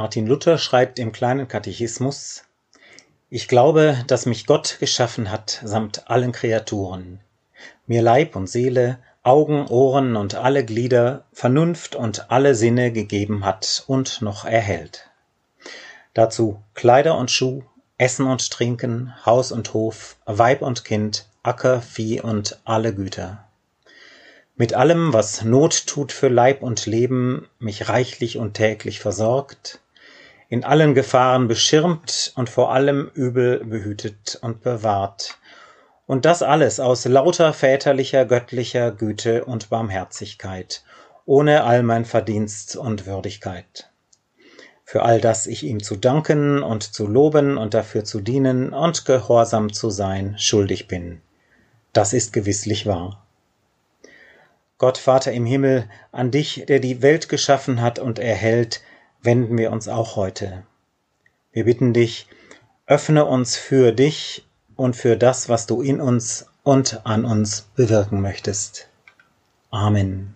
Martin Luther schreibt im kleinen Katechismus Ich glaube, dass mich Gott geschaffen hat samt allen Kreaturen, mir Leib und Seele, Augen, Ohren und alle Glieder, Vernunft und alle Sinne gegeben hat und noch erhält. Dazu Kleider und Schuh, Essen und Trinken, Haus und Hof, Weib und Kind, Acker, Vieh und alle Güter. Mit allem, was Not tut für Leib und Leben, mich reichlich und täglich versorgt, in allen Gefahren beschirmt und vor allem Übel behütet und bewahrt. Und das alles aus lauter väterlicher, göttlicher Güte und Barmherzigkeit, ohne all mein Verdienst und Würdigkeit. Für all das ich ihm zu danken und zu loben und dafür zu dienen und gehorsam zu sein schuldig bin. Das ist gewisslich wahr. Gott Vater im Himmel, an dich, der die Welt geschaffen hat und erhält, wenden wir uns auch heute. Wir bitten dich, öffne uns für dich und für das, was du in uns und an uns bewirken möchtest. Amen.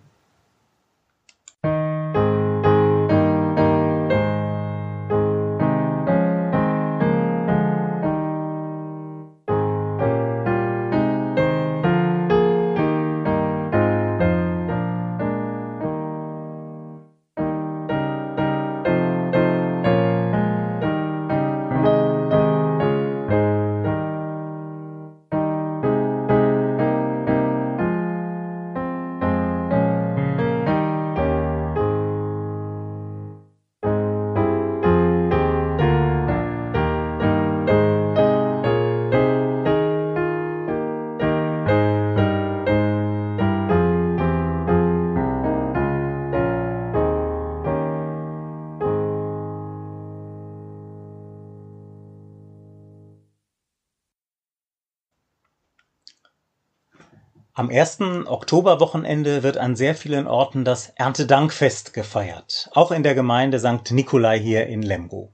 Am ersten Oktoberwochenende wird an sehr vielen Orten das Erntedankfest gefeiert, auch in der Gemeinde St. Nikolai hier in Lemgo.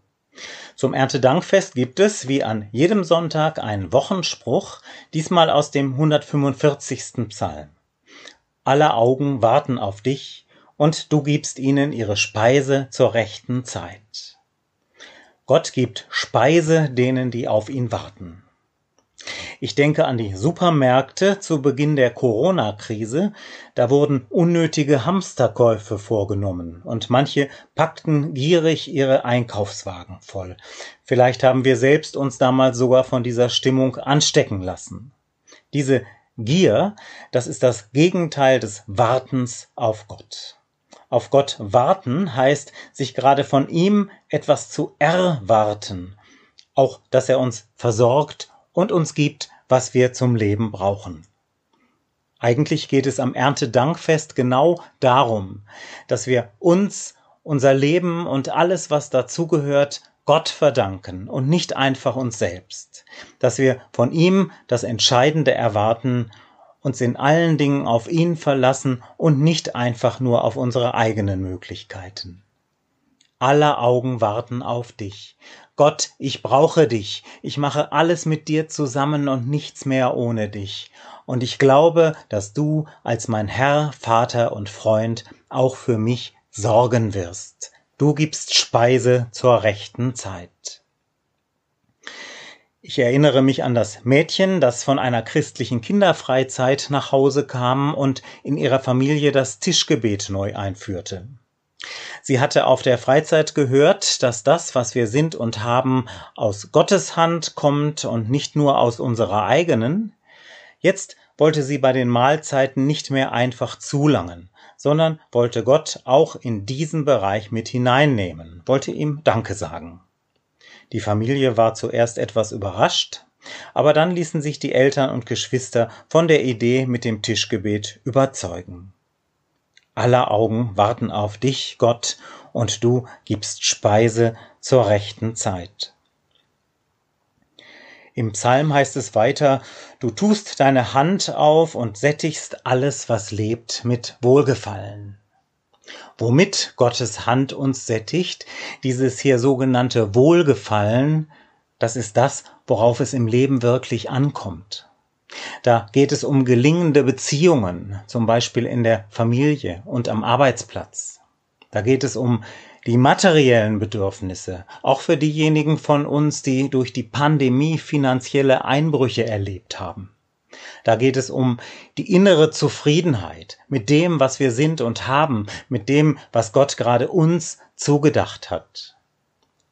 Zum Erntedankfest gibt es, wie an jedem Sonntag, einen Wochenspruch, diesmal aus dem 145. Psalm. Alle Augen warten auf dich, und du gibst ihnen ihre Speise zur rechten Zeit. Gott gibt Speise denen, die auf ihn warten. Ich denke an die Supermärkte zu Beginn der Corona-Krise. Da wurden unnötige Hamsterkäufe vorgenommen und manche packten gierig ihre Einkaufswagen voll. Vielleicht haben wir selbst uns damals sogar von dieser Stimmung anstecken lassen. Diese Gier, das ist das Gegenteil des Wartens auf Gott. Auf Gott warten heißt, sich gerade von ihm etwas zu erwarten. Auch, dass er uns versorgt und uns gibt, was wir zum Leben brauchen. Eigentlich geht es am Erntedankfest genau darum, dass wir uns, unser Leben und alles, was dazugehört, Gott verdanken und nicht einfach uns selbst, dass wir von ihm das Entscheidende erwarten, uns in allen Dingen auf ihn verlassen und nicht einfach nur auf unsere eigenen Möglichkeiten. Aller Augen warten auf dich. Gott, ich brauche dich. Ich mache alles mit dir zusammen und nichts mehr ohne dich. Und ich glaube, dass du als mein Herr, Vater und Freund auch für mich sorgen wirst. Du gibst Speise zur rechten Zeit. Ich erinnere mich an das Mädchen, das von einer christlichen Kinderfreizeit nach Hause kam und in ihrer Familie das Tischgebet neu einführte. Sie hatte auf der Freizeit gehört, dass das, was wir sind und haben, aus Gottes Hand kommt und nicht nur aus unserer eigenen. Jetzt wollte sie bei den Mahlzeiten nicht mehr einfach zulangen, sondern wollte Gott auch in diesen Bereich mit hineinnehmen, wollte ihm Danke sagen. Die Familie war zuerst etwas überrascht, aber dann ließen sich die Eltern und Geschwister von der Idee mit dem Tischgebet überzeugen. Aller Augen warten auf dich, Gott, und du gibst Speise zur rechten Zeit. Im Psalm heißt es weiter, du tust deine Hand auf und sättigst alles, was lebt, mit Wohlgefallen. Womit Gottes Hand uns sättigt, dieses hier sogenannte Wohlgefallen, das ist das, worauf es im Leben wirklich ankommt. Da geht es um gelingende Beziehungen, zum Beispiel in der Familie und am Arbeitsplatz. Da geht es um die materiellen Bedürfnisse, auch für diejenigen von uns, die durch die Pandemie finanzielle Einbrüche erlebt haben. Da geht es um die innere Zufriedenheit mit dem, was wir sind und haben, mit dem, was Gott gerade uns zugedacht hat.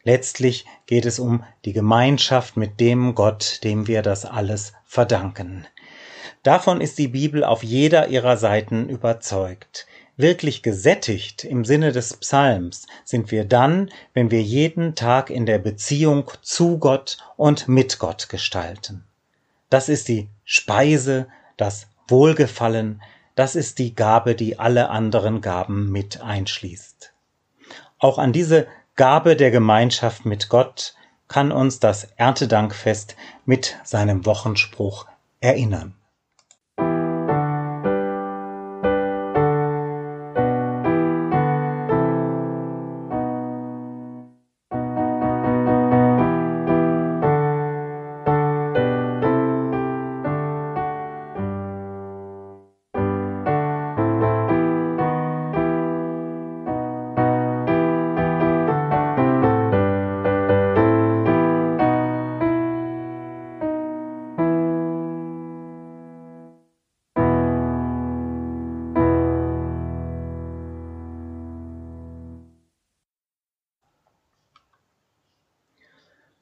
Letztlich geht es um die Gemeinschaft mit dem Gott, dem wir das alles verdanken. Davon ist die Bibel auf jeder ihrer Seiten überzeugt. Wirklich gesättigt im Sinne des Psalms sind wir dann, wenn wir jeden Tag in der Beziehung zu Gott und mit Gott gestalten. Das ist die Speise, das Wohlgefallen, das ist die Gabe, die alle anderen Gaben mit einschließt. Auch an diese Gabe der Gemeinschaft mit Gott kann uns das Erntedankfest mit seinem Wochenspruch erinnern.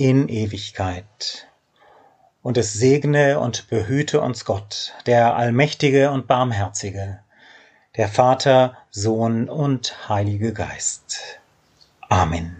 in Ewigkeit. Und es segne und behüte uns Gott, der Allmächtige und Barmherzige, der Vater, Sohn und Heilige Geist. Amen.